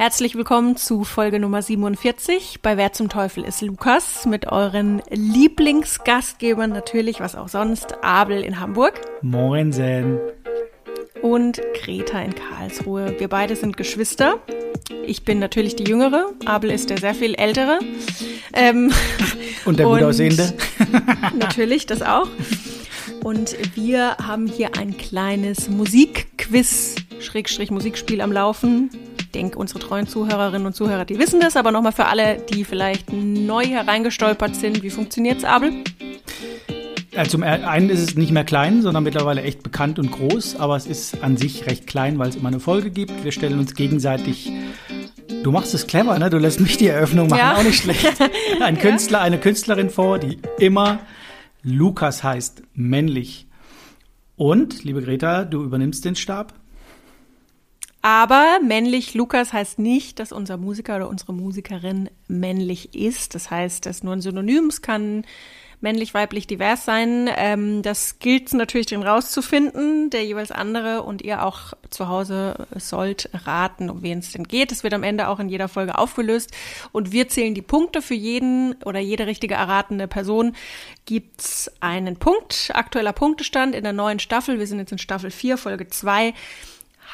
Herzlich willkommen zu Folge Nummer 47 bei Wer zum Teufel ist Lukas mit euren Lieblingsgastgebern natürlich, was auch sonst, Abel in Hamburg. Moinsen. Und Greta in Karlsruhe. Wir beide sind Geschwister. Ich bin natürlich die Jüngere, Abel ist der sehr viel Ältere. Ähm, und der gut aussehende. natürlich, das auch. Und wir haben hier ein kleines Musikquiz, Schrägstrich Musikspiel am Laufen denke, unsere treuen Zuhörerinnen und Zuhörer, die wissen das, aber nochmal für alle, die vielleicht neu hereingestolpert sind, wie funktioniert es, Abel? Zum einen ist es nicht mehr klein, sondern mittlerweile echt bekannt und groß, aber es ist an sich recht klein, weil es immer eine Folge gibt. Wir stellen uns gegenseitig Du machst es clever, ne? Du lässt mich die Eröffnung machen, ja. auch nicht schlecht. Ein Künstler, eine Künstlerin vor, die immer Lukas heißt, männlich. Und, liebe Greta, du übernimmst den Stab. Aber männlich Lukas heißt nicht, dass unser Musiker oder unsere Musikerin männlich ist. Das heißt, das ist nur ein Synonym. Es kann männlich, weiblich, divers sein. Ähm, das gilt natürlich drin rauszufinden, der jeweils andere und ihr auch zu Hause sollt raten, um wen es denn geht. Es wird am Ende auch in jeder Folge aufgelöst und wir zählen die Punkte für jeden oder jede richtige erratene Person. Gibt's einen Punkt, aktueller Punktestand in der neuen Staffel. Wir sind jetzt in Staffel 4, Folge 2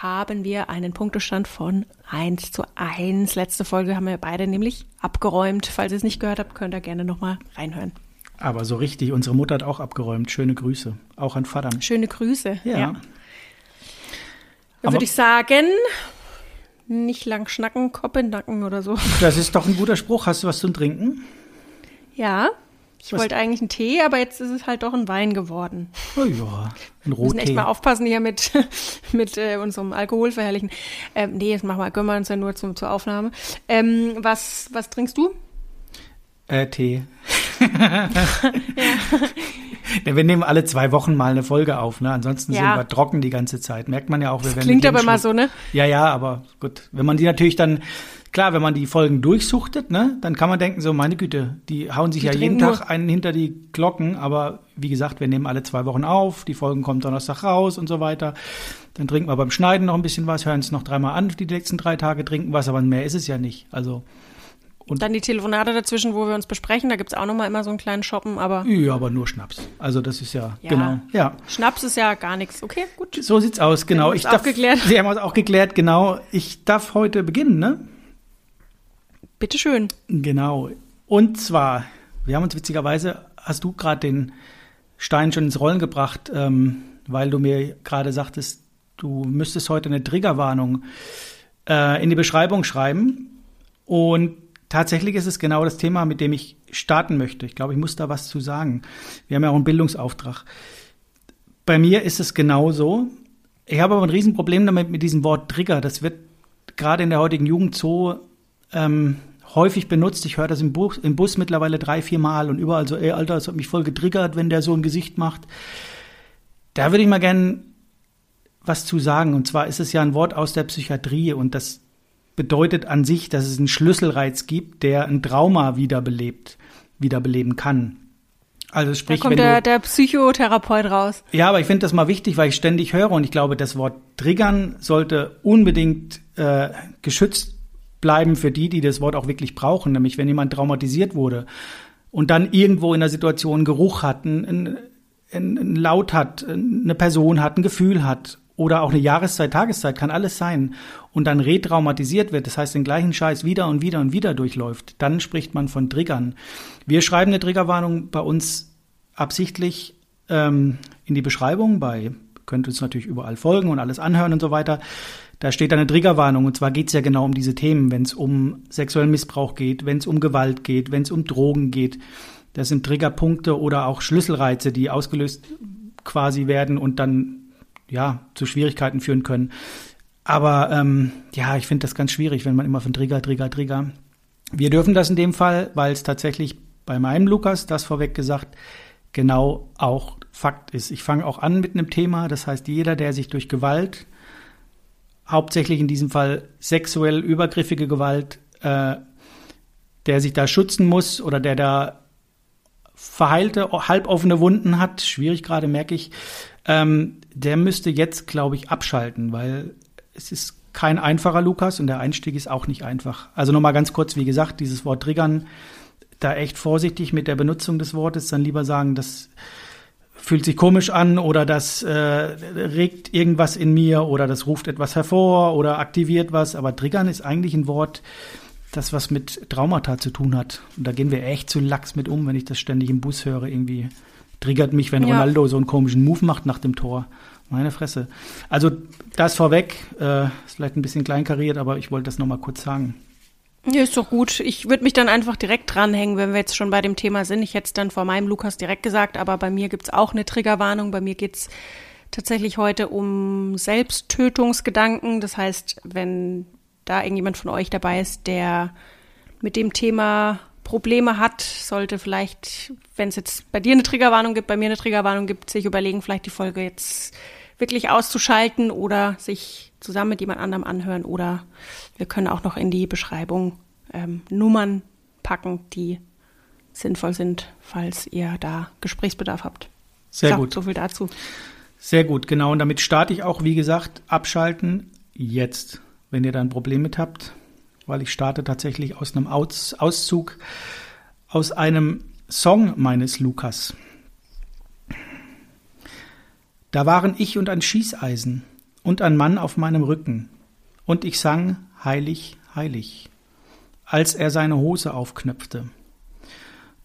haben wir einen Punktestand von 1 zu 1. Letzte Folge haben wir beide nämlich abgeräumt. Falls ihr es nicht gehört habt, könnt ihr gerne nochmal reinhören. Aber so richtig, unsere Mutter hat auch abgeräumt. Schöne Grüße. Auch an Vater. Schöne Grüße, ja. ja. Dann würde ich sagen, nicht lang schnacken, Kopf in Nacken oder so. Das ist doch ein guter Spruch. Hast du was zum Trinken? Ja, ich wollte eigentlich einen Tee, aber jetzt ist es halt doch ein Wein geworden. Oh ja, ein Rottee. Wir müssen echt mal aufpassen hier mit, mit äh, unserem Alkoholverherrlichen. Ähm, nee, das machen wir, gönnen wir uns ja nur zum, zur Aufnahme. Ähm, was, was trinkst du? Äh, Tee. ja. Wir nehmen alle zwei Wochen mal eine Folge auf, ne? Ansonsten ja. sind wir trocken die ganze Zeit. Merkt man ja auch. Wir das klingt aber immer so, ne? Ja, ja, aber gut. Wenn man die natürlich dann klar, wenn man die Folgen durchsuchtet, ne, dann kann man denken, so, meine Güte, die hauen sich die ja jeden Tag einen hinter die Glocken, aber wie gesagt, wir nehmen alle zwei Wochen auf, die Folgen kommen Donnerstag raus und so weiter. Dann trinken wir beim Schneiden noch ein bisschen was, hören es noch dreimal an, die nächsten drei Tage trinken was, aber mehr ist es ja nicht. Also und dann die Telefonate dazwischen, wo wir uns besprechen, da gibt es auch nochmal immer so einen kleinen Shoppen, aber. Ja, aber nur Schnaps. Also das ist ja, ja. genau. Ja. Schnaps ist ja gar nichts. Okay, gut. So sieht's aus, genau. Ich darf, geklärt. Sie haben es auch geklärt, genau. Ich darf heute beginnen, ne? Bitte schön. Genau. Und zwar, wir haben uns witzigerweise, hast du gerade den Stein schon ins Rollen gebracht, ähm, weil du mir gerade sagtest, du müsstest heute eine Triggerwarnung äh, in die Beschreibung schreiben. Und tatsächlich ist es genau das Thema, mit dem ich starten möchte. Ich glaube, ich muss da was zu sagen. Wir haben ja auch einen Bildungsauftrag. Bei mir ist es genauso. Ich habe aber ein Riesenproblem damit mit diesem Wort Trigger. Das wird gerade in der heutigen Jugend so ähm, häufig benutzt. Ich höre das im Bus, im Bus mittlerweile drei, vier Mal und überall so, ey, Alter, das hat mich voll getriggert, wenn der so ein Gesicht macht. Da würde ich mal gern was zu sagen. Und zwar ist es ja ein Wort aus der Psychiatrie und das bedeutet an sich, dass es einen Schlüsselreiz gibt, der ein Trauma wiederbelebt, wiederbeleben kann. Also sprich, da kommt der, der Psychotherapeut raus. Ja, aber ich finde das mal wichtig, weil ich ständig höre und ich glaube, das Wort triggern sollte unbedingt äh, geschützt bleiben für die, die das Wort auch wirklich brauchen. Nämlich, wenn jemand traumatisiert wurde und dann irgendwo in der Situation Geruch hat, ein, ein, ein Laut hat, eine Person hat, ein Gefühl hat oder auch eine Jahreszeit, Tageszeit, kann alles sein und dann retraumatisiert wird, das heißt den gleichen Scheiß wieder und wieder und wieder durchläuft, dann spricht man von Triggern. Wir schreiben eine Triggerwarnung bei uns absichtlich ähm, in die Beschreibung, bei könnt uns natürlich überall folgen und alles anhören und so weiter. Da steht eine Triggerwarnung und zwar geht es ja genau um diese Themen, wenn es um sexuellen Missbrauch geht, wenn es um Gewalt geht, wenn es um Drogen geht. Das sind Triggerpunkte oder auch Schlüsselreize, die ausgelöst quasi werden und dann ja zu Schwierigkeiten führen können. Aber ähm, ja, ich finde das ganz schwierig, wenn man immer von Trigger, Trigger, Trigger. Wir dürfen das in dem Fall, weil es tatsächlich bei meinem Lukas, das vorweg gesagt, genau auch Fakt ist. Ich fange auch an mit einem Thema, das heißt, jeder, der sich durch Gewalt hauptsächlich in diesem Fall sexuell übergriffige Gewalt, äh, der sich da schützen muss oder der da verheilte, halboffene Wunden hat, schwierig gerade, merke ich, ähm, der müsste jetzt, glaube ich, abschalten, weil es ist kein einfacher Lukas und der Einstieg ist auch nicht einfach. Also nochmal ganz kurz, wie gesagt, dieses Wort triggern, da echt vorsichtig mit der Benutzung des Wortes, dann lieber sagen, das fühlt sich komisch an oder das äh, regt irgendwas in mir oder das ruft etwas hervor oder aktiviert was. Aber triggern ist eigentlich ein Wort, das was mit Traumata zu tun hat. Und da gehen wir echt zu lax mit um, wenn ich das ständig im Bus höre. Irgendwie triggert mich, wenn ja. Ronaldo so einen komischen Move macht nach dem Tor. Meine Fresse. Also das vorweg, äh, ist vielleicht ein bisschen kleinkariert, aber ich wollte das nochmal kurz sagen. Ja, ist doch gut. Ich würde mich dann einfach direkt dranhängen, wenn wir jetzt schon bei dem Thema sind. Ich hätte es dann vor meinem Lukas direkt gesagt, aber bei mir gibt's auch eine Triggerwarnung. Bei mir geht's tatsächlich heute um Selbsttötungsgedanken. Das heißt, wenn da irgendjemand von euch dabei ist, der mit dem Thema Probleme hat, sollte vielleicht, wenn es jetzt bei dir eine Triggerwarnung gibt, bei mir eine Triggerwarnung gibt, sich überlegen, vielleicht die Folge jetzt wirklich auszuschalten oder sich zusammen mit jemand anderem anhören oder wir können auch noch in die Beschreibung ähm, Nummern packen, die sinnvoll sind, falls ihr da Gesprächsbedarf habt. Sehr so, gut. So viel dazu. Sehr gut, genau. Und damit starte ich auch, wie gesagt, abschalten jetzt, wenn ihr da ein Problem mit habt, weil ich starte tatsächlich aus einem aus Auszug aus einem Song meines Lukas. Da waren ich und ein Schießeisen und ein Mann auf meinem Rücken, und ich sang Heilig, heilig, als er seine Hose aufknöpfte.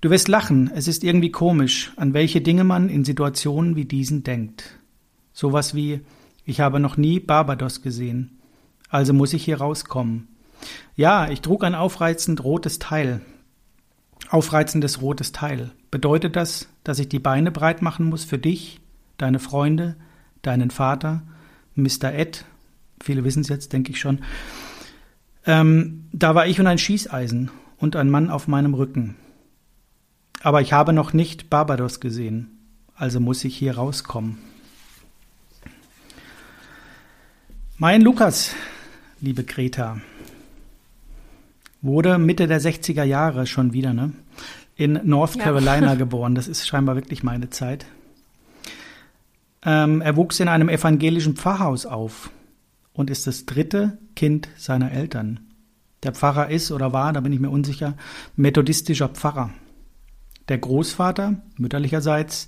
Du wirst lachen, es ist irgendwie komisch, an welche Dinge man in Situationen wie diesen denkt. Sowas wie, ich habe noch nie Barbados gesehen, also muss ich hier rauskommen. Ja, ich trug ein aufreizend rotes Teil. Aufreizendes rotes Teil. Bedeutet das, dass ich die Beine breit machen muss für dich, deine Freunde, deinen Vater, Mr. Ed? Viele wissen es jetzt, denke ich schon. Ähm, da war ich und ein Schießeisen und ein Mann auf meinem Rücken. Aber ich habe noch nicht Barbados gesehen, also muss ich hier rauskommen. Mein Lukas, liebe Greta, wurde Mitte der 60er Jahre schon wieder, ne? In North Carolina ja. geboren. Das ist scheinbar wirklich meine Zeit. Ähm, er wuchs in einem evangelischen Pfarrhaus auf und ist das dritte Kind seiner Eltern. Der Pfarrer ist oder war, da bin ich mir unsicher, methodistischer Pfarrer. Der Großvater, mütterlicherseits,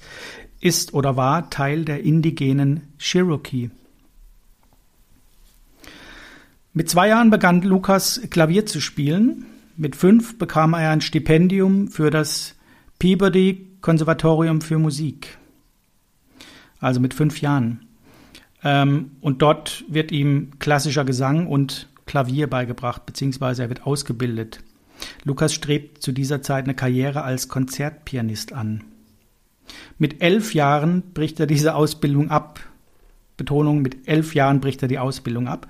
ist oder war Teil der indigenen Cherokee. Mit zwei Jahren begann Lukas Klavier zu spielen. Mit fünf bekam er ein Stipendium für das Peabody Konservatorium für Musik. Also mit fünf Jahren. Ähm, und dort wird ihm klassischer Gesang und Klavier beigebracht, beziehungsweise er wird ausgebildet. Lukas strebt zu dieser Zeit eine Karriere als Konzertpianist an. Mit elf Jahren bricht er diese Ausbildung ab. Betonung, mit elf Jahren bricht er die Ausbildung ab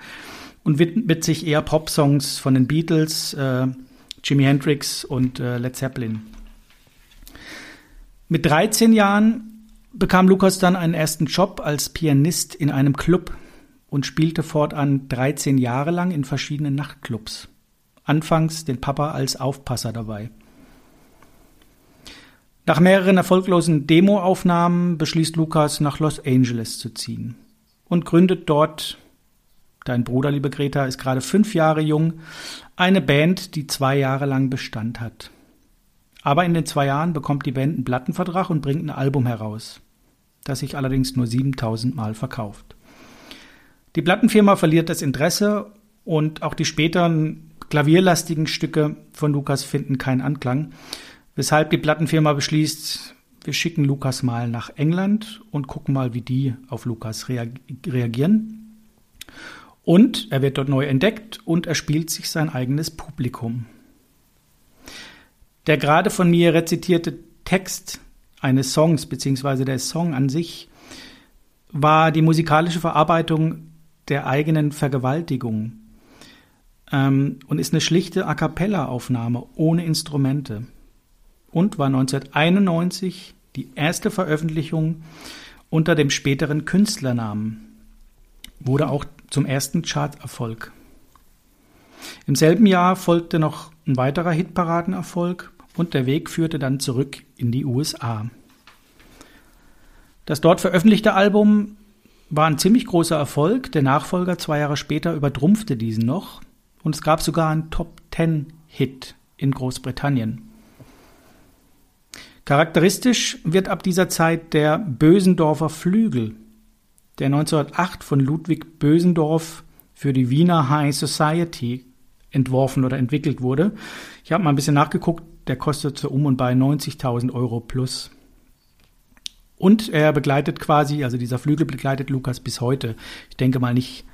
und widmet sich eher Pop-Songs von den Beatles, äh, Jimi Hendrix und äh, Led Zeppelin. Mit 13 Jahren bekam Lukas dann einen ersten Job als Pianist in einem Club und spielte fortan 13 Jahre lang in verschiedenen Nachtclubs. Anfangs den Papa als Aufpasser dabei. Nach mehreren erfolglosen Demoaufnahmen beschließt Lukas, nach Los Angeles zu ziehen und gründet dort Dein Bruder, liebe Greta, ist gerade fünf Jahre jung. Eine Band, die zwei Jahre lang Bestand hat. Aber in den zwei Jahren bekommt die Band einen Plattenvertrag und bringt ein Album heraus, das sich allerdings nur 7000 Mal verkauft. Die Plattenfirma verliert das Interesse und auch die späteren klavierlastigen Stücke von Lukas finden keinen Anklang, weshalb die Plattenfirma beschließt, wir schicken Lukas mal nach England und gucken mal, wie die auf Lukas reagieren. Und er wird dort neu entdeckt und er spielt sich sein eigenes Publikum. Der gerade von mir rezitierte Text eines Songs, beziehungsweise der Song an sich, war die musikalische Verarbeitung der eigenen Vergewaltigung ähm, und ist eine schlichte A cappella-Aufnahme ohne Instrumente und war 1991 die erste Veröffentlichung unter dem späteren Künstlernamen. Wurde auch zum ersten Charterfolg. Im selben Jahr folgte noch ein weiterer Hitparadenerfolg und der Weg führte dann zurück in die USA. Das dort veröffentlichte Album war ein ziemlich großer Erfolg. Der Nachfolger zwei Jahre später übertrumpfte diesen noch und es gab sogar einen Top Ten Hit in Großbritannien. Charakteristisch wird ab dieser Zeit der Bösendorfer Flügel, der 1908 von Ludwig Bösendorf für die Wiener High Society entworfen oder entwickelt wurde. Ich habe mal ein bisschen nachgeguckt, der kostet so um und bei 90.000 Euro plus. Und er begleitet quasi, also dieser Flügel begleitet Lukas bis heute. Ich denke mal nicht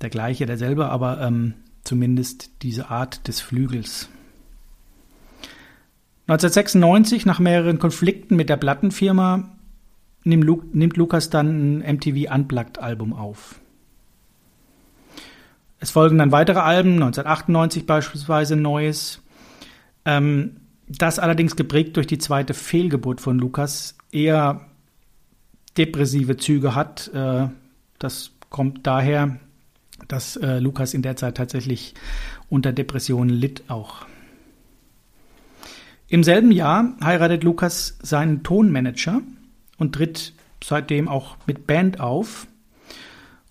der gleiche, derselbe, aber ähm, zumindest diese Art des Flügels. 1996, nach mehreren Konflikten mit der Plattenfirma, nimmt, Lu nimmt Lukas dann ein MTV Unplugged-Album auf. Es folgen dann weitere Alben, 1998 beispielsweise ein neues. Ähm, das allerdings geprägt durch die zweite Fehlgeburt von Lukas eher depressive Züge hat. Äh, das kommt daher, dass äh, Lukas in der Zeit tatsächlich unter Depressionen litt auch. Im selben Jahr heiratet Lukas seinen Tonmanager und tritt seitdem auch mit Band auf.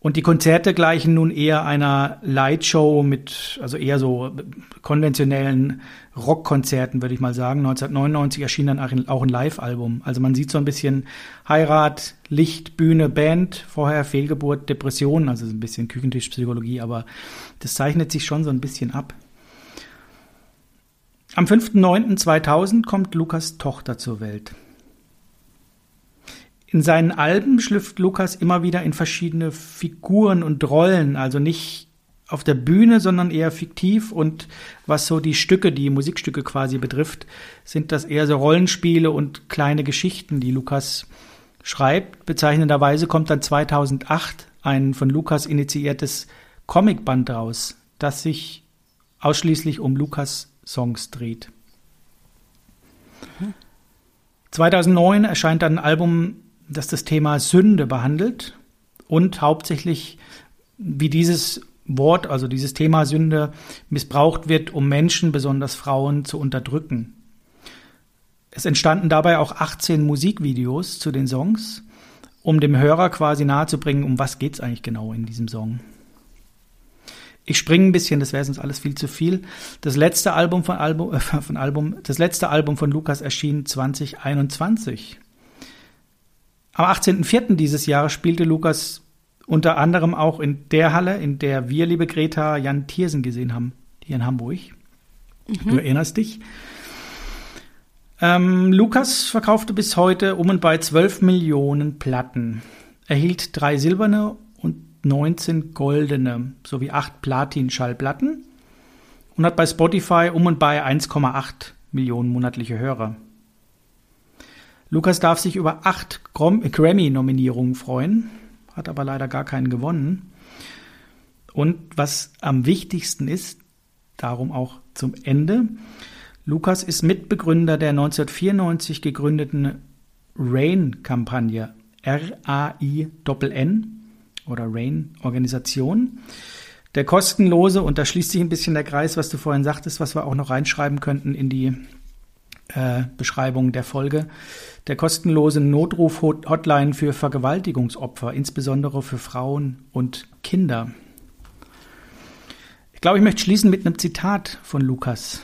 Und die Konzerte gleichen nun eher einer Lightshow mit, also eher so konventionellen Rockkonzerten, würde ich mal sagen. 1999 erschien dann auch ein Live-Album. Also man sieht so ein bisschen Heirat, Licht, Bühne, Band, vorher Fehlgeburt, Depression, also ein bisschen Küchentischpsychologie, aber das zeichnet sich schon so ein bisschen ab. Am 5.9.2000 kommt Lukas Tochter zur Welt. In seinen Alben schlüpft Lukas immer wieder in verschiedene Figuren und Rollen, also nicht auf der Bühne, sondern eher fiktiv. Und was so die Stücke, die Musikstücke quasi betrifft, sind das eher so Rollenspiele und kleine Geschichten, die Lukas schreibt. Bezeichnenderweise kommt dann 2008 ein von Lukas initiiertes Comicband raus, das sich ausschließlich um Lukas Songs dreht. 2009 erscheint dann ein Album, das das Thema Sünde behandelt und hauptsächlich, wie dieses Wort, also dieses Thema Sünde, missbraucht wird, um Menschen, besonders Frauen, zu unterdrücken. Es entstanden dabei auch 18 Musikvideos zu den Songs, um dem Hörer quasi nahezubringen, um was geht es eigentlich genau in diesem Song. Ich springe ein bisschen, das wäre sonst alles viel zu viel. Das letzte Album von Album, äh, von Album, das letzte Album von Lukas erschien 2021. Am 18.04. dieses Jahres spielte Lukas unter anderem auch in der Halle, in der wir, liebe Greta, Jan Thiersen gesehen haben, hier in Hamburg. Mhm. Du erinnerst dich. Ähm, Lukas verkaufte bis heute um und bei 12 Millionen Platten, erhielt drei silberne 19 goldene sowie 8 Platin-Schallplatten und hat bei Spotify um und bei 1,8 Millionen monatliche Hörer. Lukas darf sich über 8 Grammy-Nominierungen freuen, hat aber leider gar keinen gewonnen. Und was am wichtigsten ist, darum auch zum Ende, Lukas ist Mitbegründer der 1994 gegründeten RAIN-Kampagne, R-A-I-N-N, oder RAIN-Organisation. Der kostenlose, und da schließt sich ein bisschen der Kreis, was du vorhin sagtest, was wir auch noch reinschreiben könnten in die äh, Beschreibung der Folge. Der kostenlose Notruf-Hotline für Vergewaltigungsopfer, insbesondere für Frauen und Kinder. Ich glaube, ich möchte schließen mit einem Zitat von Lukas.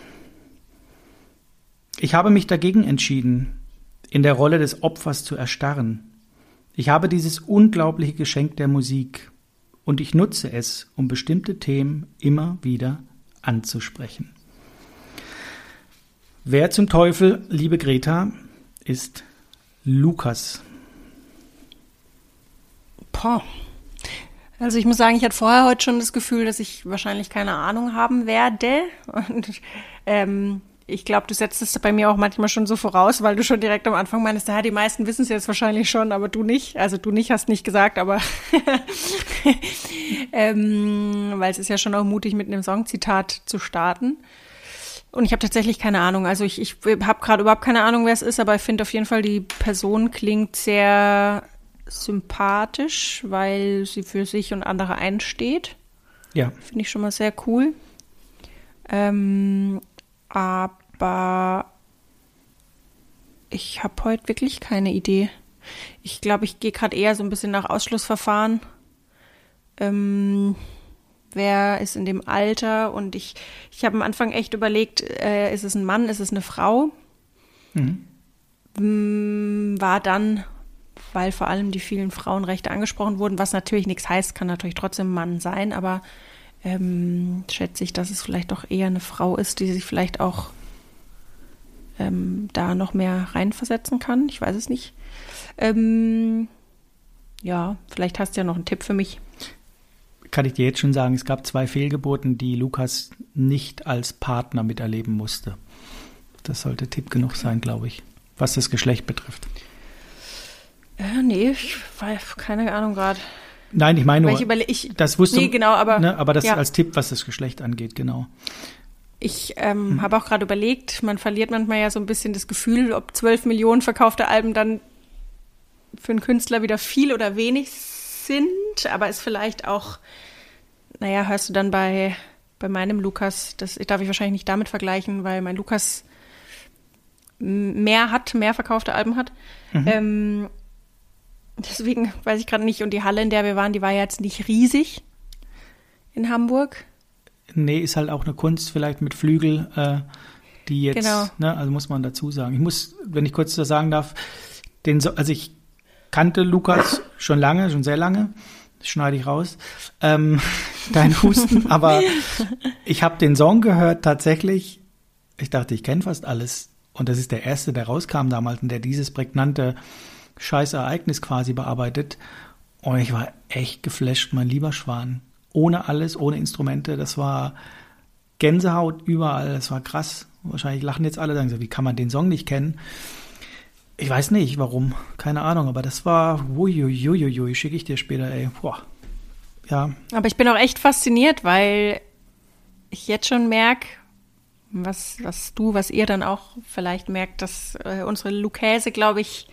Ich habe mich dagegen entschieden, in der Rolle des Opfers zu erstarren. Ich habe dieses unglaubliche Geschenk der Musik und ich nutze es, um bestimmte Themen immer wieder anzusprechen. Wer zum Teufel, liebe Greta, ist Lukas? Boah. Also ich muss sagen, ich hatte vorher heute schon das Gefühl, dass ich wahrscheinlich keine Ahnung haben werde. Und ähm, ich glaube, du setzt es bei mir auch manchmal schon so voraus, weil du schon direkt am Anfang meinst, ja, die meisten wissen es jetzt wahrscheinlich schon, aber du nicht. Also du nicht hast nicht gesagt, aber ähm, weil es ist ja schon auch mutig, mit einem Songzitat zu starten. Und ich habe tatsächlich keine Ahnung. Also ich, ich habe gerade überhaupt keine Ahnung, wer es ist, aber ich finde auf jeden Fall, die Person klingt sehr sympathisch, weil sie für sich und andere einsteht. Ja. Finde ich schon mal sehr cool. Ähm, aber ich habe heute wirklich keine Idee. Ich glaube, ich gehe gerade eher so ein bisschen nach Ausschlussverfahren. Ähm, wer ist in dem Alter? Und ich, ich habe am Anfang echt überlegt, äh, ist es ein Mann, ist es eine Frau? Mhm. Mm, war dann, weil vor allem die vielen Frauenrechte angesprochen wurden, was natürlich nichts heißt, kann natürlich trotzdem ein Mann sein, aber ähm, schätze ich, dass es vielleicht doch eher eine Frau ist, die sich vielleicht auch ähm, da noch mehr reinversetzen kann. Ich weiß es nicht. Ähm, ja, vielleicht hast du ja noch einen Tipp für mich. Kann ich dir jetzt schon sagen, es gab zwei Fehlgeburten, die Lukas nicht als Partner miterleben musste. Das sollte Tipp genug sein, glaube ich, was das Geschlecht betrifft. Äh, nee, ich weiß keine Ahnung gerade. Nein, ich meine nur, ich überle- ich, das wusste nee, genau, aber, ne, aber das ja. als Tipp, was das Geschlecht angeht, genau. Ich ähm, hm. habe auch gerade überlegt, man verliert manchmal ja so ein bisschen das Gefühl, ob 12 Millionen verkaufte Alben dann für einen Künstler wieder viel oder wenig sind, aber ist vielleicht auch, naja, hörst du dann bei, bei meinem Lukas, das darf ich wahrscheinlich nicht damit vergleichen, weil mein Lukas mehr hat, mehr verkaufte Alben hat. Mhm. Ähm, deswegen weiß ich gerade nicht. Und die Halle, in der wir waren, die war jetzt nicht riesig in Hamburg. Nee, ist halt auch eine Kunst, vielleicht mit Flügel, äh, die jetzt, genau. ne, also muss man dazu sagen. Ich muss, wenn ich kurz das sagen darf, den, also ich kannte Lukas schon lange, schon sehr lange. Das schneide ich raus. Ähm, dein Husten. Aber ich habe den Song gehört tatsächlich. Ich dachte, ich kenne fast alles. Und das ist der erste, der rauskam damals und der dieses prägnante Scheißereignis quasi bearbeitet. Und ich war echt geflasht, mein lieber Schwan. Ohne alles, ohne Instrumente. Das war Gänsehaut überall. Das war krass. Wahrscheinlich lachen jetzt alle, sagen so, wie kann man den Song nicht kennen? Ich weiß nicht, warum. Keine Ahnung, aber das war, uiuiuiui, schicke ich dir später, ey. Boah. Ja. Aber ich bin auch echt fasziniert, weil ich jetzt schon merke, was, was du, was ihr dann auch vielleicht merkt, dass äh, unsere Lukäse, glaube ich,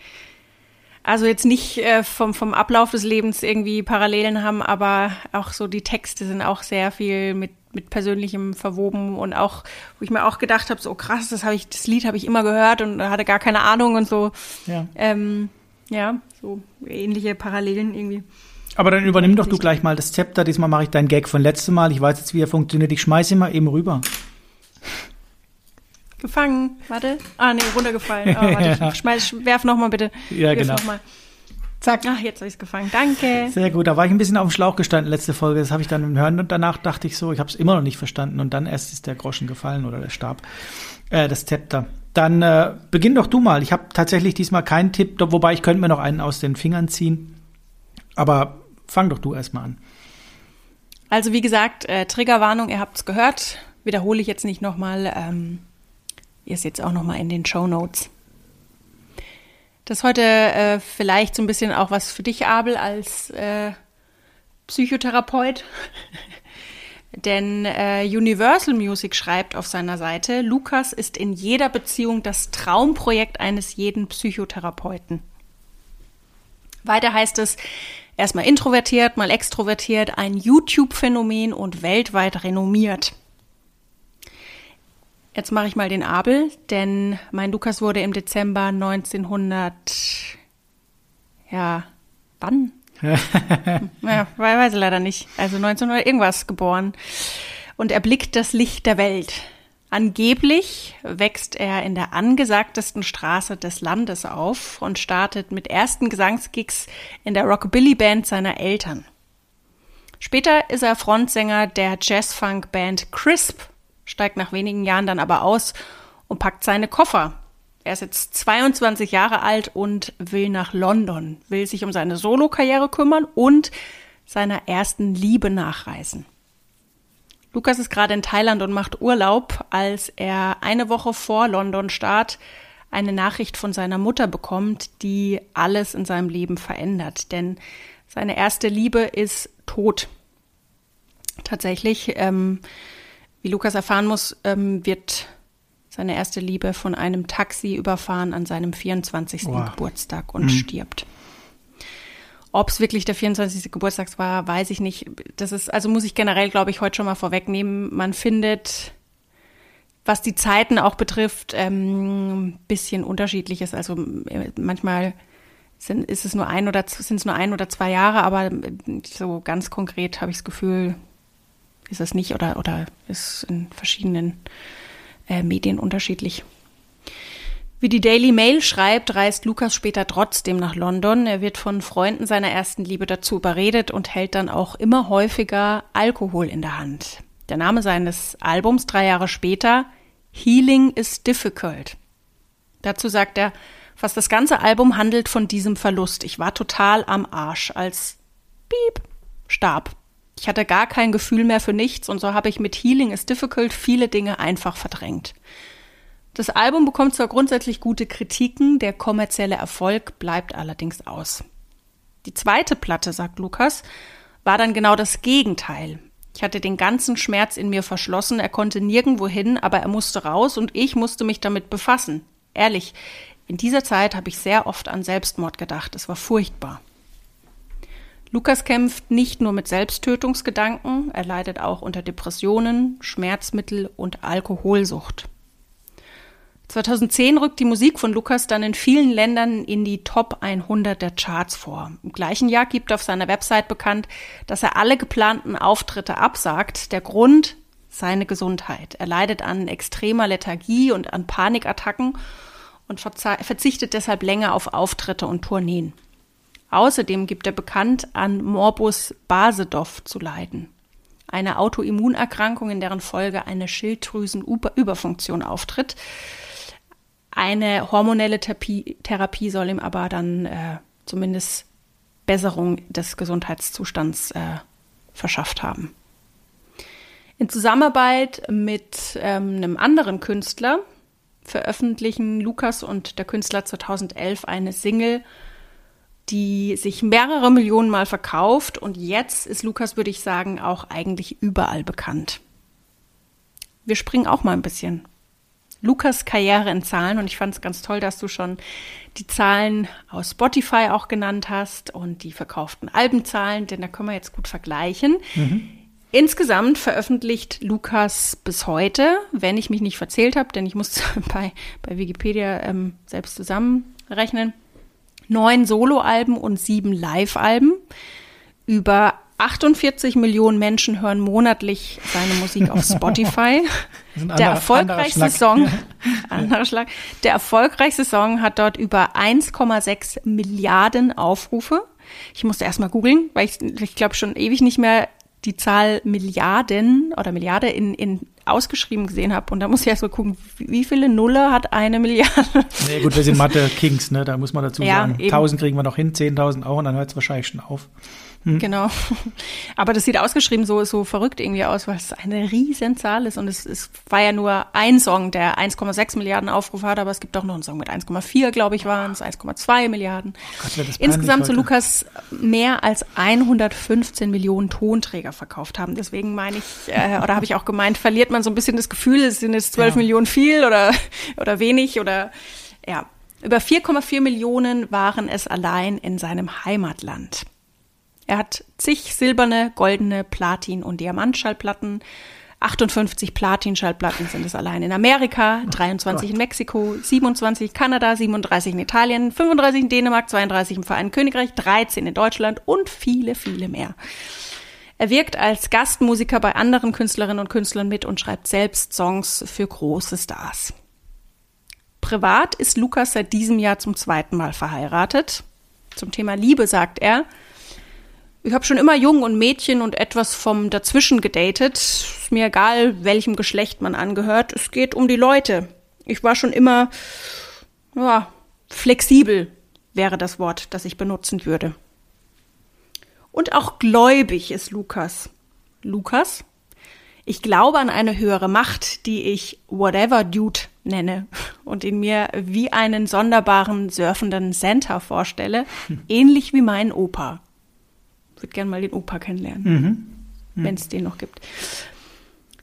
also jetzt nicht äh, vom, vom Ablauf des Lebens irgendwie Parallelen haben, aber auch so die Texte sind auch sehr viel mit mit Persönlichem verwoben und auch, wo ich mir auch gedacht habe, so krass, das habe ich, das Lied habe ich immer gehört und hatte gar keine Ahnung und so. Ja. Ähm, ja, so ähnliche Parallelen irgendwie. Aber dann übernimm doch du gleich mal das Zepter. Diesmal mache ich deinen Gag von letztem Mal. Ich weiß jetzt, wie er funktioniert. Ich schmeiße ihn mal eben rüber. Gefangen. Warte. Ah, nee, runtergefallen. Oh, warte, ja. schmeiß, werf noch mal bitte. Ja, Wirf genau. Noch mal. Zack. Ach, jetzt habe ich es gefangen. Danke. Sehr gut. Da war ich ein bisschen auf dem Schlauch gestanden, letzte Folge. Das habe ich dann im Hören und danach dachte ich so, ich habe es immer noch nicht verstanden. Und dann erst ist der Groschen gefallen oder der Stab, äh, das Zepter. Dann äh, beginn doch du mal. Ich habe tatsächlich diesmal keinen Tipp, wobei ich könnte mir noch einen aus den Fingern ziehen. Aber fang doch du erstmal an. Also wie gesagt, äh, Triggerwarnung, ihr habt es gehört. Wiederhole ich jetzt nicht nochmal. Ähm, ihr seht es auch nochmal in den Show Notes. Das ist heute äh, vielleicht so ein bisschen auch was für dich, Abel, als äh, Psychotherapeut. Denn äh, Universal Music schreibt auf seiner Seite, Lukas ist in jeder Beziehung das Traumprojekt eines jeden Psychotherapeuten. Weiter heißt es, erstmal introvertiert, mal extrovertiert, ein YouTube-Phänomen und weltweit renommiert. Jetzt mache ich mal den Abel, denn mein Lukas wurde im Dezember 1900. Ja, wann? ja, weiß ich leider nicht. Also 1900 irgendwas geboren. Und er blickt das Licht der Welt. Angeblich wächst er in der angesagtesten Straße des Landes auf und startet mit ersten Gesangsgigs in der Rockabilly-Band seiner Eltern. Später ist er Frontsänger der Jazz-Funk-Band Crisp steigt nach wenigen Jahren dann aber aus und packt seine Koffer. Er ist jetzt 22 Jahre alt und will nach London, will sich um seine Solokarriere kümmern und seiner ersten Liebe nachreisen. Lukas ist gerade in Thailand und macht Urlaub, als er eine Woche vor London-Start eine Nachricht von seiner Mutter bekommt, die alles in seinem Leben verändert. Denn seine erste Liebe ist tot. Tatsächlich. Ähm, wie Lukas erfahren muss, ähm, wird seine erste Liebe von einem Taxi überfahren an seinem 24. Wow. Geburtstag und mhm. stirbt. Ob es wirklich der 24. Geburtstag war, weiß ich nicht. Das ist, also muss ich generell, glaube ich, heute schon mal vorwegnehmen. Man findet, was die Zeiten auch betrifft, ähm, bisschen unterschiedliches. Also äh, manchmal sind, ist es nur ein oder sind es nur ein oder zwei Jahre, aber so ganz konkret habe ich das Gefühl, ist es nicht oder, oder ist in verschiedenen äh, Medien unterschiedlich. Wie die Daily Mail schreibt, reist Lukas später trotzdem nach London. Er wird von Freunden seiner ersten Liebe dazu überredet und hält dann auch immer häufiger Alkohol in der Hand. Der Name seines Albums drei Jahre später, Healing is Difficult. Dazu sagt er, fast das ganze Album handelt von diesem Verlust. Ich war total am Arsch, als Piep starb. Ich hatte gar kein Gefühl mehr für nichts und so habe ich mit Healing is Difficult viele Dinge einfach verdrängt. Das Album bekommt zwar grundsätzlich gute Kritiken, der kommerzielle Erfolg bleibt allerdings aus. Die zweite Platte, sagt Lukas, war dann genau das Gegenteil. Ich hatte den ganzen Schmerz in mir verschlossen, er konnte nirgendwo hin, aber er musste raus und ich musste mich damit befassen. Ehrlich, in dieser Zeit habe ich sehr oft an Selbstmord gedacht, es war furchtbar. Lukas kämpft nicht nur mit Selbsttötungsgedanken, er leidet auch unter Depressionen, Schmerzmittel und Alkoholsucht. 2010 rückt die Musik von Lukas dann in vielen Ländern in die Top 100 der Charts vor. Im gleichen Jahr gibt er auf seiner Website bekannt, dass er alle geplanten Auftritte absagt. Der Grund seine Gesundheit. Er leidet an extremer Lethargie und an Panikattacken und verzichtet deshalb länger auf Auftritte und Tourneen. Außerdem gibt er bekannt, an Morbus Basedow zu leiden. Eine Autoimmunerkrankung, in deren Folge eine Schilddrüsenüberfunktion auftritt. Eine hormonelle Therapie, soll ihm aber dann äh, zumindest Besserung des Gesundheitszustands äh, verschafft haben. In Zusammenarbeit mit ähm, einem anderen Künstler veröffentlichen Lukas und der Künstler 2011 eine Single, die sich mehrere Millionen Mal verkauft und jetzt ist Lukas, würde ich sagen, auch eigentlich überall bekannt. Wir springen auch mal ein bisschen Lukas Karriere in Zahlen und ich fand es ganz toll, dass du schon die Zahlen aus Spotify auch genannt hast und die verkauften Albenzahlen, denn da können wir jetzt gut vergleichen. Mhm. Insgesamt veröffentlicht Lukas bis heute, wenn ich mich nicht verzählt habe, denn ich musste bei, bei Wikipedia ähm, selbst zusammenrechnen, neun Soloalben und sieben Live-Alben. Über 48 Millionen Menschen hören monatlich seine Musik auf Spotify. der anderer, erfolgreichste anderer Song, anderer Schlag, der erfolgreichste Song hat dort über 1,6 Milliarden Aufrufe. Ich musste erstmal googeln, weil ich, ich glaube schon ewig nicht mehr die Zahl Milliarden oder Milliarde in, in ausgeschrieben gesehen habe. Und da muss ich erst mal gucken, wie viele Nuller hat eine Milliarde? Nee, gut, wir sind Mathe-Kings, ne? Da muss man dazu ja, sagen. Eben. 1000 kriegen wir noch hin, 10.000 auch und dann hört es wahrscheinlich schon auf. Hm. Genau. Aber das sieht ausgeschrieben so, so verrückt irgendwie aus, weil es eine riesen Zahl ist. Und es, es war ja nur ein Song, der 1,6 Milliarden Aufrufe hat, aber es gibt auch noch einen Song mit 1,4, glaube ich, waren es, 1,2 Milliarden. Oh Gott, Insgesamt so Lukas mehr als 115 Millionen Tonträger verkauft haben. Deswegen meine ich, äh, oder habe ich auch gemeint, verliert man so ein bisschen das Gefühl, es sind jetzt 12 ja. Millionen viel oder, oder wenig oder ja. Über 4,4 Millionen waren es allein in seinem Heimatland. Er hat zig silberne, goldene, Platin- und Diamantschallplatten. 58 Platin-Schallplatten sind es allein in Amerika, 23 in Mexiko, 27 in Kanada, 37 in Italien, 35 in Dänemark, 32 im Vereinigten Königreich, 13 in Deutschland und viele, viele mehr. Er wirkt als Gastmusiker bei anderen Künstlerinnen und Künstlern mit und schreibt selbst Songs für große Stars. Privat ist Lukas seit diesem Jahr zum zweiten Mal verheiratet. Zum Thema Liebe sagt er, ich habe schon immer Jungen und Mädchen und etwas vom Dazwischen gedatet. Ist mir egal, welchem Geschlecht man angehört. Es geht um die Leute. Ich war schon immer, ja, flexibel wäre das Wort, das ich benutzen würde. Und auch gläubig ist Lukas. Lukas? Ich glaube an eine höhere Macht, die ich Whatever Dude nenne und ihn mir wie einen sonderbaren surfenden Santa vorstelle, ähnlich wie mein Opa würde gerne mal den Opa kennenlernen, mhm. mhm. wenn es den noch gibt.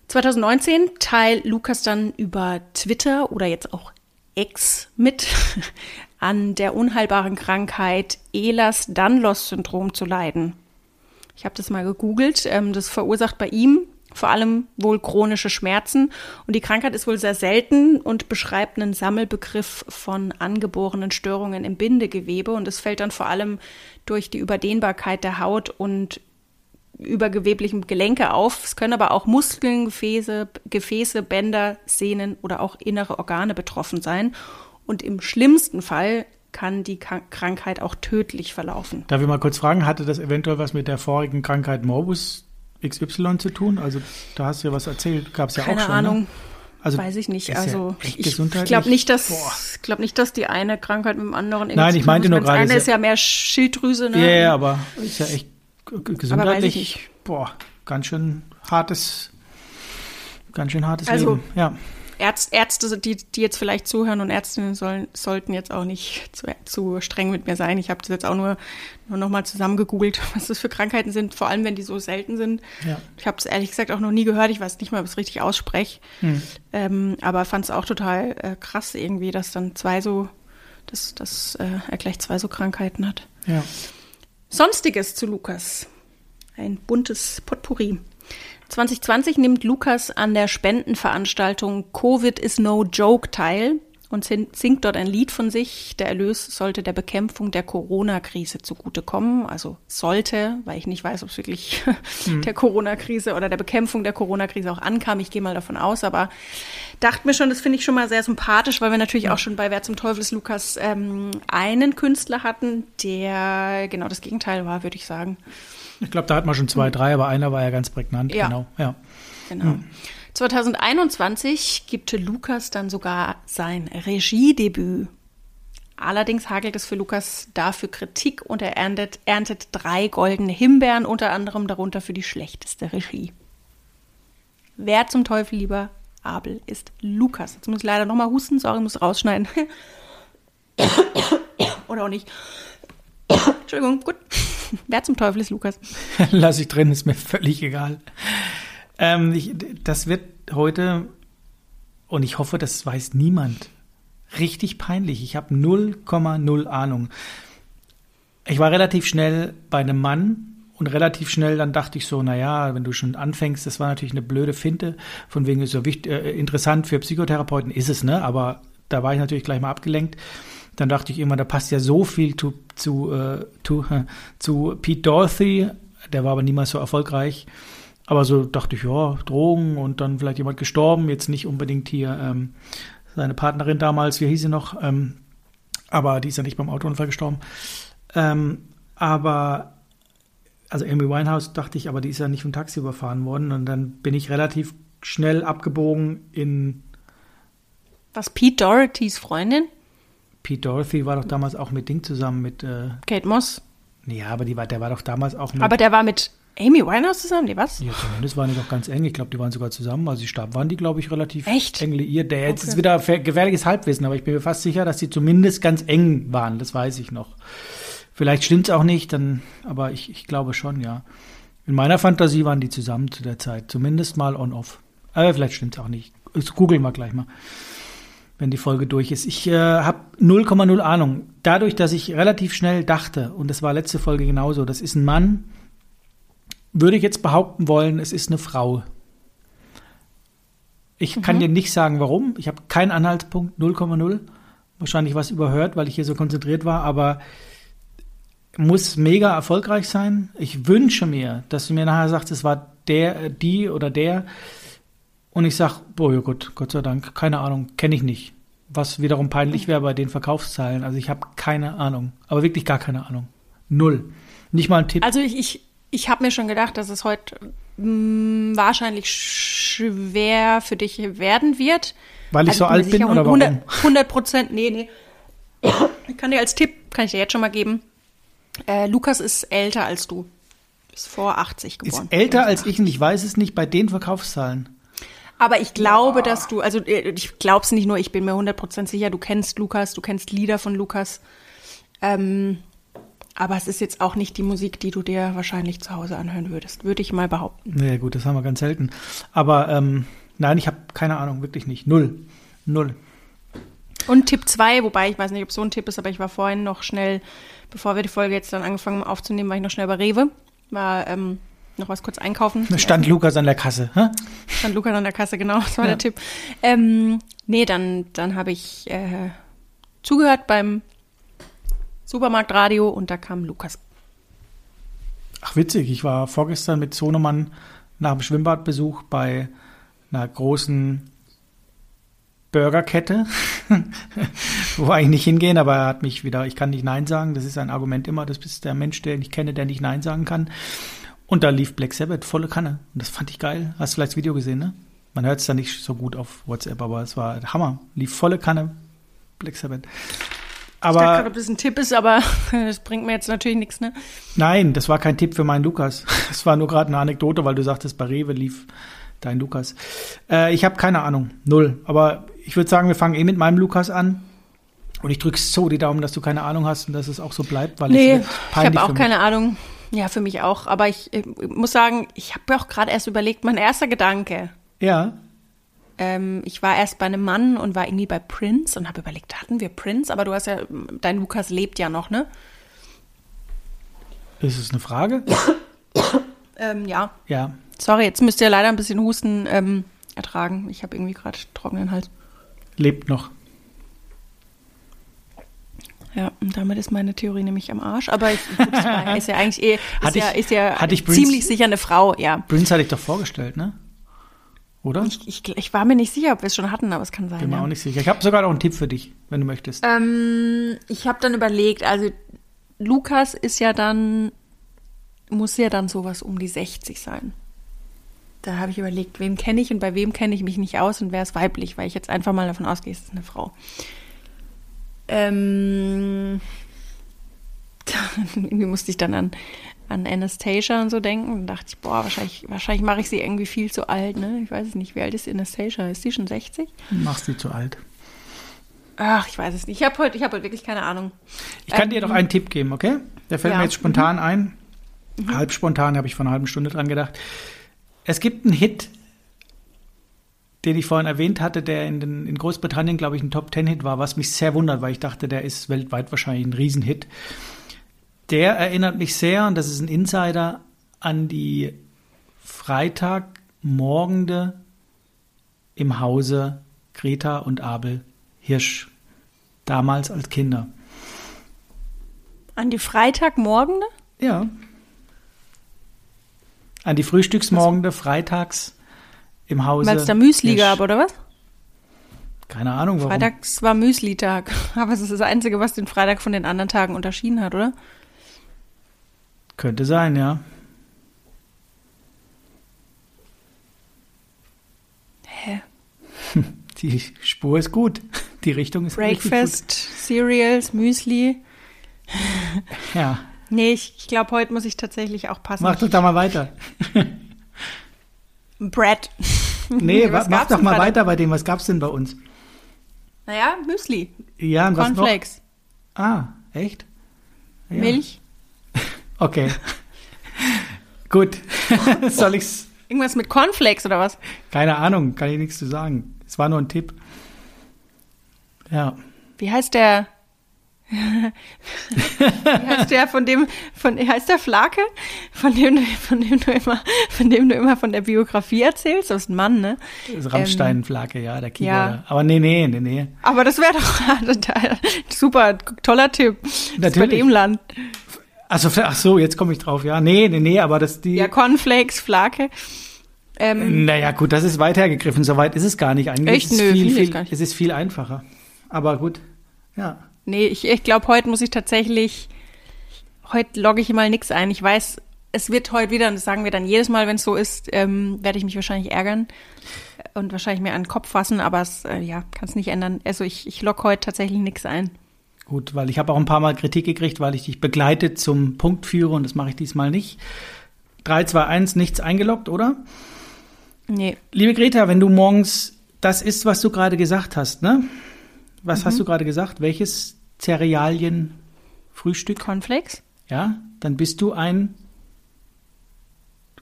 2019 teilt Lukas dann über Twitter oder jetzt auch X mit, an der unheilbaren Krankheit Ehlers-Danlos-Syndrom zu leiden. Ich habe das mal gegoogelt. Ähm, das verursacht bei ihm vor allem wohl chronische Schmerzen. Und die Krankheit ist wohl sehr selten und beschreibt einen Sammelbegriff von angeborenen Störungen im Bindegewebe. Und es fällt dann vor allem durch die Überdehnbarkeit der Haut und übergeweblichen Gelenke auf. Es können aber auch Muskeln, Gefäße, Gefäße, Bänder, Sehnen oder auch innere Organe betroffen sein. Und im schlimmsten Fall kann die Krankheit auch tödlich verlaufen. Darf ich mal kurz fragen, hatte das eventuell was mit der vorigen Krankheit Morbus XY zu tun? Also da hast du ja was erzählt, gab es ja Keine auch schon. Keine Ahnung. Ne? Also weiß ich nicht. Also ja ich, ich glaube nicht, dass glaube nicht, dass die eine Krankheit mit dem anderen. Nein, ich meinte nur gerade. Eine ist ja mehr Schilddrüse. Ne? Ja, yeah, aber ist ja echt gesundheitlich. Boah, ganz schön hartes, ganz schön hartes also, Leben. Ja. Ärzte, Ärzte die, die jetzt vielleicht zuhören und Ärztinnen sollen, sollten jetzt auch nicht zu, zu streng mit mir sein. Ich habe das jetzt auch nur, nur nochmal zusammengegoogelt, was das für Krankheiten sind, vor allem wenn die so selten sind. Ja. Ich habe es ehrlich gesagt auch noch nie gehört. Ich weiß nicht mal, ob ich es richtig ausspreche. Hm. Ähm, aber fand es auch total äh, krass irgendwie, dass dann zwei so, dass, dass äh, er gleich zwei so Krankheiten hat. Ja. Sonstiges zu Lukas. Ein buntes Potpourri. 2020 nimmt Lukas an der Spendenveranstaltung Covid is no joke teil und singt dort ein Lied von sich. Der Erlös sollte der Bekämpfung der Corona-Krise zugutekommen. Also sollte, weil ich nicht weiß, ob es wirklich mhm. der Corona-Krise oder der Bekämpfung der Corona-Krise auch ankam. Ich gehe mal davon aus, aber dachte mir schon, das finde ich schon mal sehr sympathisch, weil wir natürlich auch schon bei Wer zum Teufel ist Lukas ähm, einen Künstler hatten, der genau das Gegenteil war, würde ich sagen. Ich glaube, da hat man schon zwei, drei, aber einer war ja ganz prägnant. Ja. Genau. Ja. genau. Hm. 2021 gibt Lukas dann sogar sein Regiedebüt. Allerdings hagelt es für Lukas dafür Kritik und er erntet, erntet drei goldene Himbeeren, unter anderem darunter für die schlechteste Regie. Wer zum Teufel lieber Abel ist Lukas. Jetzt muss ich leider nochmal husten, sorry, muss rausschneiden. Oder auch nicht. Entschuldigung, gut. Wer zum Teufel ist Lukas? Lass ich drin, ist mir völlig egal. Ähm, ich, das wird heute, und ich hoffe, das weiß niemand, richtig peinlich. Ich habe 0,0 Ahnung. Ich war relativ schnell bei einem Mann und relativ schnell dann dachte ich so, naja, wenn du schon anfängst, das war natürlich eine blöde Finte, von wegen so wichtig, äh, interessant für Psychotherapeuten ist es, ne? Aber da war ich natürlich gleich mal abgelenkt. Dann dachte ich immer, da passt ja so viel zu, zu, äh, zu, äh, zu Pete Dorothy, der war aber niemals so erfolgreich. Aber so dachte ich, ja, Drogen und dann vielleicht jemand gestorben, jetzt nicht unbedingt hier ähm, seine Partnerin damals, wie hieß sie noch, ähm, aber die ist ja nicht beim Autounfall gestorben. Ähm, aber, also Amy Winehouse dachte ich, aber die ist ja nicht vom Taxi überfahren worden und dann bin ich relativ schnell abgebogen in. Was, Pete Dohertys Freundin? Pete Dorothy war doch damals auch mit Ding zusammen mit. Äh, Kate Moss. Ja, aber die war, der war doch damals auch mit. Aber der war mit Amy Winehouse zusammen, die was? Ja, zumindest waren die doch ganz eng. Ich glaube, die waren sogar zusammen. Also sie starb, waren die, glaube ich, relativ Echt? eng liiert. Der jetzt okay. ist wieder gefährliches Halbwissen, aber ich bin mir fast sicher, dass sie zumindest ganz eng waren. Das weiß ich noch. Vielleicht stimmt es auch nicht, dann, aber ich, ich glaube schon, ja. In meiner Fantasie waren die zusammen zu der Zeit. Zumindest mal on-off. Aber vielleicht stimmt es auch nicht. Das googeln wir gleich mal wenn die Folge durch ist. Ich äh, habe 0,0 Ahnung. Dadurch, dass ich relativ schnell dachte, und das war letzte Folge genauso, das ist ein Mann, würde ich jetzt behaupten wollen, es ist eine Frau. Ich mhm. kann dir nicht sagen, warum. Ich habe keinen Anhaltspunkt, 0,0. Wahrscheinlich was überhört, weil ich hier so konzentriert war, aber muss mega erfolgreich sein. Ich wünsche mir, dass du mir nachher sagst, es war der, die oder der. Und ich sage, boah, ja gut, Gott sei Dank, keine Ahnung, kenne ich nicht. Was wiederum peinlich wäre bei den Verkaufszahlen. Also ich habe keine Ahnung, aber wirklich gar keine Ahnung. Null. Nicht mal ein Tipp. Also ich, ich, ich habe mir schon gedacht, dass es heute mh, mm, wahrscheinlich schwer für dich werden wird. Weil ich also so alt bin oder 100, warum? 100 Prozent, nee, nee. Ich kann dir als Tipp, kann ich dir jetzt schon mal geben, äh, Lukas ist älter als du. Ist vor 80 geboren. Ist älter als ich und ich weiß es nicht bei den Verkaufszahlen. Aber ich glaube, Boah. dass du, also äh, ich glaube es nicht nur, ich bin mir 100% sicher, du kennst Lukas, du kennst Lieder von Lukas. Ähm, aber es ist jetzt auch nicht die Musik, die du dir wahrscheinlich zu Hause anhören würdest, würde ich mal behaupten. Nee, gut, das haben wir ganz selten. Aber ähm, nein, ich habe keine Ahnung, wirklich nicht. Null. Null. Und Tipp 2, wobei ich weiß nicht, ob so ein Tipp ist, aber ich war vorhin noch schnell, bevor wir die Folge jetzt dann angefangen haben aufzunehmen, war ich noch schnell bei Rewe. War ähm, noch was kurz einkaufen. Da stand Lukas an der Kasse. Hä? Stand Lukas an der Kasse, genau, das war Ja. der Tipp. Ähm, nee, dann, dann habe ich äh, zugehört beim Supermarktradio und da kam Lukas. Ach, witzig. Ich war vorgestern mit Sohnemann nach dem Schwimmbadbesuch bei einer großen Burgerkette, wo wir eigentlich nicht hingehen, aber er hat mich wieder, ich kann nicht Nein sagen, das ist ein Argument immer, das ist der Mensch, den ich kenne, der nicht Nein sagen kann. Und da lief Black Sabbath, volle Kanne. Und das fand ich geil. Hast du vielleicht das Video gesehen, ne? Man hört es da nicht so gut auf WhatsApp, aber es war Hammer. Lief volle Kanne, Black Sabbath. ich dachte gerade, Aber ob das ein Tipp ist, aber das bringt mir jetzt natürlich nichts, ne? nein, das war kein Tipp für meinen Lukas. Das war nur gerade eine Anekdote, weil du sagtest, bei Rewe lief dein Lukas. Äh, ich habe keine Ahnung, null. Aber ich würde sagen, wir fangen eh mit meinem Lukas an. Und ich drücke so die Daumen, dass du keine Ahnung hast und dass es auch so bleibt, weil Nee, ich peinlich habe auch keine Ahnung. Ja, für mich auch. Aber ich, äh, muss sagen, ich habe mir auch gerade erst überlegt, mein erster Gedanke. Ja, Ähm, ich war erst bei einem Mann und war irgendwie bei Prince und habe überlegt, hatten wir Prince? Aber du hast ja, dein Lukas lebt ja noch, ne? ist es eine Frage? Ähm, ja. Ja. Sorry, jetzt müsst ihr leider ein bisschen Husten ähm, ertragen. Ich habe irgendwie gerade trockenen Hals. Lebt noch. Ja, und damit ist meine Theorie nämlich am Arsch. Aber ich, gut, ist ja eigentlich eh, ist ja, ich- ist ja hatte ich Prince- ziemlich sicher eine Frau, ja. Prince hatte ich doch vorgestellt, ne? Oder? Ich, ich, ich war mir nicht sicher, ob wir es schon hatten, aber es kann sein. Bin mir ja. auch nicht sicher. Ich habe sogar noch einen Tipp für dich, wenn du möchtest. Ähm, ich habe dann überlegt, also Lukas ist ja dann, muss ja dann sowas um die 60 sein. Da habe ich überlegt, wen kenne ich und bei wem kenne ich mich nicht aus und wer ist weiblich, weil ich jetzt einfach mal davon ausgehe, es ist eine Frau. Ähm, irgendwie musste ich dann an, an Anastasia und so denken und dachte ich, boah, wahrscheinlich, wahrscheinlich mache ich sie irgendwie viel zu alt, ne? Ich weiß es nicht, wie alt ist Anastasia? Ist sie schon 60? Machst du zu alt. Ach, ich weiß es nicht. Ich habe heute, ich habe heute wirklich keine Ahnung. Ich kann Ähm, dir doch einen Tipp geben, okay? Der fällt ja. Mhm. mir jetzt spontan ein. Halb spontan habe ich vor einer halben Stunde dran gedacht. Es gibt einen Hit, den ich vorhin erwähnt hatte, der in, den, in Großbritannien, glaube ich, ein Top-10-Hit war, was mich sehr wundert, weil ich dachte, der ist weltweit wahrscheinlich ein Riesenhit. Der erinnert mich sehr, und das ist ein Insider, an die Freitagmorgende im Hause Greta und Abel Hirsch, damals als Kinder. An die Freitagmorgen? Ja. An die Frühstücksmorgende freitags im Hause. Weil es da Müsli Hirsch. gab, oder was? Keine Ahnung, warum. Freitags war Müsli-Tag. Aber es ist das Einzige, was den Freitag von den anderen Tagen unterschieden hat, oder? Könnte sein, ja. Hä? Die Spur ist gut. Die Richtung ist richtig Breakfast, Cereals, Müsli. gut. Ja. Nee, ich, ich glaube, heute muss ich tatsächlich auch passen. Mach doch da mal weiter. Bread. Nee, Was wa- mach doch mal weiter bei dem. Was gab's denn bei uns? Naja, Müsli. Ja, und was noch? Cornflakes. Ah, echt? Ja. Milch. Okay. gut. Soll ich's? Irgendwas mit Cornflakes oder was? Keine Ahnung, kann ich nichts zu sagen. Es war nur ein Tipp. Ja. Wie heißt der? Heißt der von dem, von, heißt der Flake? Von dem, du- von dem du immer, von dem du immer von der Biografie erzählst? Das ist ein Mann, ne? Das Rammstein-Flake, ja, der Keyboarder. ja. Aber nee, nee, nee, nee. Aber das wäre doch super, toller Tipp. Das ist Bei Natürlich. dem Land. Also, ach so, jetzt komme ich drauf. Ja, nee, nee, nee, aber das die. Ja, Cornflakes, Flake. Ähm, naja, gut, das ist weit hergegriffen. Soweit ist es gar nicht eigentlich. Echt? Es ist Nö, viel, viel, gar nicht. Es ist viel einfacher. Aber gut, ja. Nee, ich, ich glaube, heute muss ich tatsächlich, heute logge ich mal nichts ein. Ich weiß, es wird heute wieder, und das sagen wir dann jedes Mal, wenn es so ist, ähm, werde ich mich wahrscheinlich ärgern und wahrscheinlich mir an den Kopf fassen, aber es, äh, ja, kann es nicht ändern. Also ich, ich logge heute tatsächlich nichts ein. Gut, weil ich habe auch ein paar Mal Kritik gekriegt, weil ich dich begleite zum Punkt führe und das mache ich diesmal nicht. 3, 2, 1, nichts eingeloggt, oder? Nee, Liebe Greta, wenn du morgens das isst, was du gerade gesagt hast, ne? Was Mhm. hast du gerade gesagt? Welches Cerealien-Frühstück? Cornflakes? Ja, dann bist du ein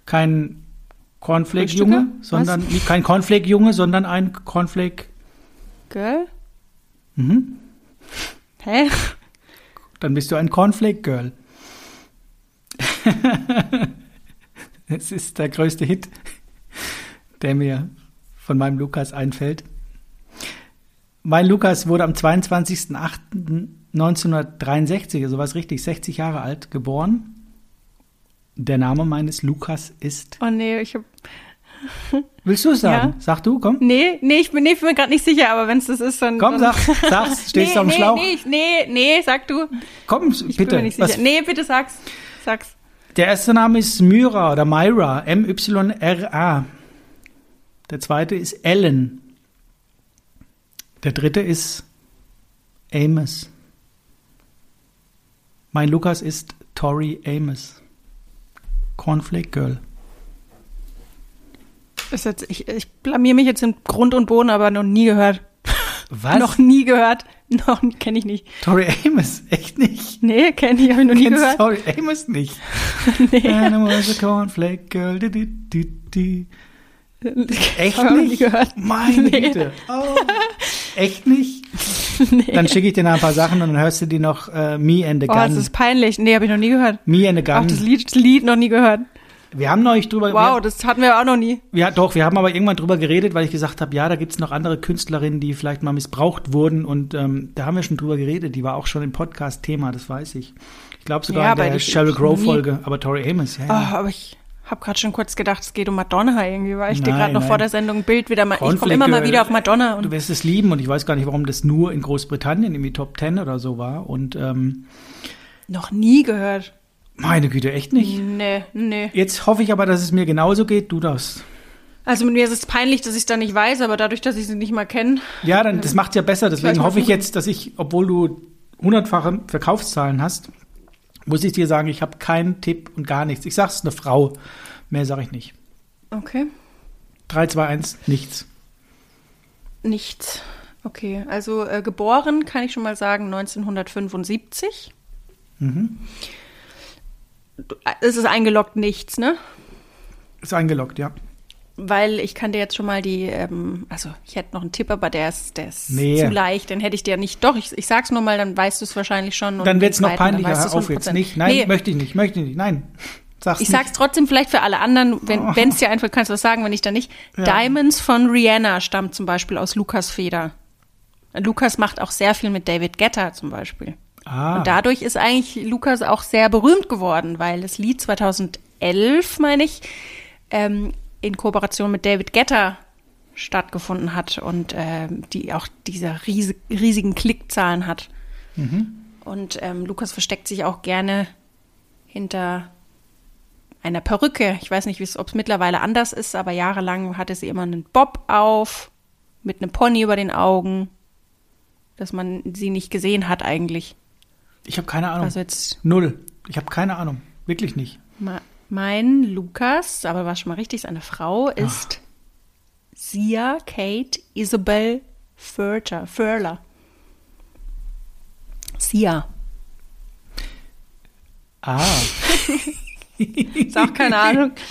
kein Cornflake-Junge, sondern nicht kein Cornflake-Junge, sondern ein Cornflake. Girl? Mhm. Hä? Dann bist du ein Cornflake-Girl. Es ist der größte Hit, der mir von meinem Lukas einfällt. Mein Lukas wurde am 22.08.1963, also war es richtig, 60 Jahre alt, geboren. Der Name meines Lukas ist. Oh nee, ich hab. Willst du es sagen? Ja. Sag du, komm. Nee, nee, ich bin, nee, ich bin mir gerade nicht sicher, aber wenn es das ist, dann. Komm, dann, sag, sag's, stehst nee, du am nee, Schlauch. Nee, nee, nee, sag du. Komm, Ich bitte. bin mir nicht sicher. Was- Nee, bitte sag's. Sag's. Der erste Name ist Myra oder Myra, M-Y-R-A. Der zweite ist Ellen. Der dritte ist Amos. Mein Lukas ist Tori Amos. Cornflake Girl. Jetzt, ich, ich blamier mich jetzt in Grund und Boden, aber noch nie gehört. Was? Noch nie gehört. Noch kenne ich nicht. Tori Amos, echt nicht. Nee, kenne ich, habe ich noch nie Kennst gehört. Tori Amos nicht. nee. Was a cornflake girl. Di, di, di, di. Echt nicht? gehört. Meine Nee. Güte. Oh. Echt nicht? Nee. Dann schicke ich dir noch ein paar Sachen und dann hörst du die noch äh, Me and the Oh, das Gun. ist peinlich. Nee, habe ich noch nie gehört. Me and the Auch das Gun. Lied, das Lied noch nie gehört. Wir haben neulich drüber Wow, das hatten wir auch noch nie. wir, ja, doch, wir haben aber irgendwann drüber geredet, weil ich gesagt habe, ja, da gibt's noch andere Künstlerinnen, die vielleicht mal missbraucht wurden und ähm, da haben wir schon drüber geredet. Die war auch schon im Podcast Thema, das weiß ich. Ich glaube sogar Ja, in der Sheryl noch Crow nie. Folge, aber Tori Amos, ja. Oh, ja. aber ich habe gerade schon kurz gedacht, es geht um Madonna irgendwie, weil ich dir Nein, gerade noch nein. vor der Sendung ein Bild wieder mal. Ich komme immer mal wieder auf Madonna Du und wirst es lieben und ich weiß gar nicht, warum das nur in Großbritannien irgendwie Top 10 oder so war und ähm, noch nie gehört. meine Güte, echt nicht. Nee, nee. Jetzt hoffe ich aber, dass es mir genauso geht. Du darfst. Also mit mir ist es peinlich, dass ich es da nicht weiß, aber dadurch, dass ich sie nicht mal kenne. Ja, dann, das macht ja besser. Deswegen hoffe ich jetzt, dass ich, obwohl du hundertfache Verkaufszahlen hast, muss ich dir sagen, ich habe keinen Tipp und gar nichts. Ich sag's eine Frau. Mehr sage ich nicht. Okay. 3, 2, 1, nichts. Nichts. Okay, also äh, geboren kann ich schon mal sagen 1975. Mhm. Es ist eingeloggt nichts, ne? Ist eingeloggt, ja. Weil ich kann dir jetzt schon mal die, ähm, also ich hätte noch einen Tipp, aber der ist, der ist Nee. zu leicht, den hätte ich dir nicht. Doch, ich, ich sag's nur mal, dann weißt du es wahrscheinlich schon. und Dann wird's noch dann peinlicher. weißt auf jetzt 100%. nicht. Nein, nee, möchte ich nicht. Möchte ich nicht. Nein. Sag's ich nicht. sag's trotzdem vielleicht für alle anderen, wenn es dir einfällt, kannst du das sagen, wenn nicht, dann nicht. Ja. Diamonds von Rihanna stammt zum Beispiel aus Lukas Feder. Lukas macht auch sehr viel mit David Guetta zum Beispiel. Ah, Und dadurch ist eigentlich Lukas auch sehr berühmt geworden, weil das Lied 2011, meine ich, ähm, in Kooperation mit David Guetta stattgefunden hat und ähm, die auch diese riesig, riesigen Klickzahlen hat. Und ähm, Lukas versteckt sich auch gerne hinter einer Perücke. Ich weiß nicht, ob es mittlerweile anders ist, aber jahrelang hatte sie immer einen Bob auf mit einem Pony über den Augen, dass man sie nicht gesehen hat eigentlich. ich habe keine Ahnung. Also jetzt Null. Ich habe keine Ahnung. Wirklich nicht. ma- mein Lukas, aber war schon mal richtig, ist eine Frau, ist Sia Kate Isabel Furter, Furler. Sia. Ah. Ist auch keine Ahnung.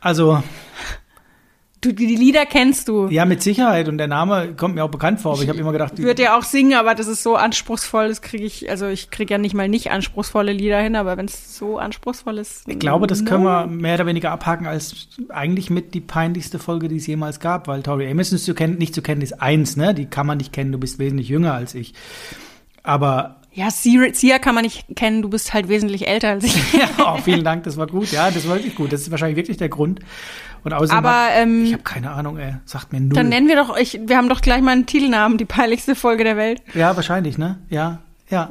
Also, Du, die Lieder kennst du. ja, mit Sicherheit. Und der Name kommt mir auch bekannt vor, aber ich habe immer gedacht, Ich würde ja auch singen, aber das ist so anspruchsvoll, das kriege ich, also ich kriege ja nicht mal nicht anspruchsvolle Lieder hin, aber wenn es so anspruchsvoll ist. ich glaube, das können no. wir mehr oder weniger abhaken als eigentlich mit die peinlichste Folge, die es jemals gab, weil Tori Amos zu kennen, nicht zu kennen ist eins, ne? Die kann man nicht kennen, du bist wesentlich jünger als ich. Aber Ja, Sia, kann man nicht kennen, du bist halt wesentlich älter als ich. ja, oh, vielen Dank, das war gut. Ja, das war wirklich gut. Das ist wahrscheinlich wirklich der Grund. Und außerdem Aber, hab, ähm, ich habe keine Ahnung, ey. Sagt mir null. Dann nennen wir doch, ich, wir haben doch gleich mal einen Titelnamen, die peinlichste Folge der Welt. ja, wahrscheinlich, ne? Ja, ja.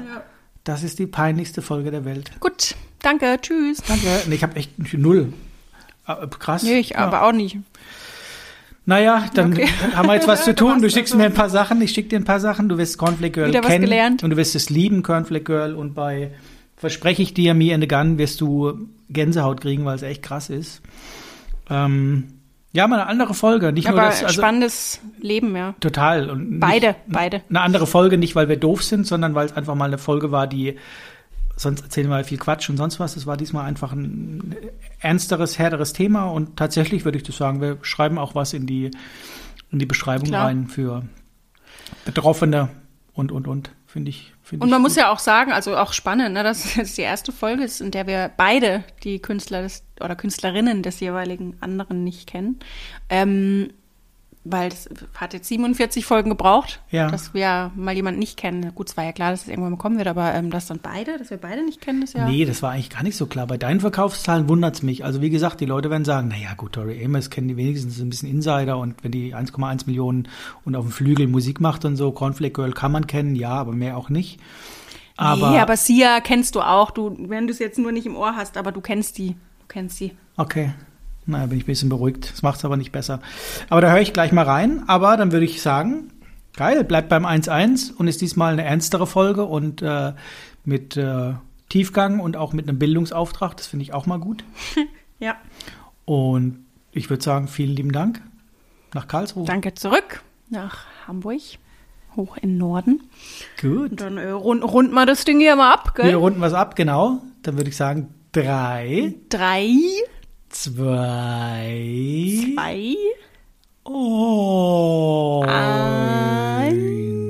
Das ist die peinlichste Folge der Welt. Gut, danke, tschüss. Danke. Nee, ich habe echt null. Ah, Krass. Nee, ich ja. aber auch nicht. Naja, dann Okay. haben wir jetzt was zu tun. Du schickst mir ein paar Sachen, ich schicke dir ein paar Sachen. Du wirst Cornflake Girl Wieder kennen und du wirst es lieben, Cornflake Girl. Und bei Verspreche ich dir, Me and the Gun, wirst du Gänsehaut kriegen, weil es echt krass ist. Ähm, ja, mal eine andere Folge. Nicht nur Aber das, also spannendes Leben, ja. total. Und nicht- Beide, beide. Eine andere Folge, nicht weil wir doof sind, sondern weil es einfach mal eine Folge war, die sonst erzählen wir viel Quatsch und sonst was. Es war diesmal einfach ein ernsteres, härteres Thema und tatsächlich würde ich das sagen, wir schreiben auch was in die, in die Beschreibung Klar. rein für Betroffene und, und, und. Finde ich. Find Und man muss ja auch sagen, also auch spannend, ne, dass es jetzt die erste Folge ist, in der wir beide die Künstler des, oder Künstlerinnen des jeweiligen anderen nicht kennen. Ähm, weil das hat jetzt 47 Folgen gebraucht, Ja. dass wir mal jemanden nicht kennen. Gut, es war ja klar, dass es irgendwann mal kommen wird, aber ähm, dass dann beide, dass wir beide nicht kennen, ist ja. Nee, das war eigentlich gar nicht so klar. Bei deinen Verkaufszahlen wundert's mich. Also wie gesagt, die Leute werden sagen, naja gut, Tori Amos kennen die wenigstens ein bisschen Insider und wenn die 1,1 Millionen und auf dem Flügel Musik macht und so, Cornflake Girl kann man kennen, ja, aber mehr auch nicht. Aber, nee, aber Sia kennst du auch, du, wenn du es jetzt nur nicht im Ohr hast, aber du kennst die. Du kennst die. okay. Naja, bin ich ein bisschen beruhigt. Das macht's aber nicht besser. Aber da höre ich gleich mal rein. Aber dann würde ich sagen, geil, bleibt beim 1-1 und ist diesmal eine ernstere Folge und äh, mit äh, Tiefgang und auch mit einem Bildungsauftrag. Das finde ich auch mal gut. Ja. Und ich würde sagen, vielen lieben Dank nach Karlsruhe. Danke zurück nach Hamburg, hoch in Norden. Und Gut. dann äh, rund, rund mal das Ding hier mal ab, Wir gell? runden was ab, genau. Dann würde ich sagen, drei, Drei, zwei, zwei, oh, eins.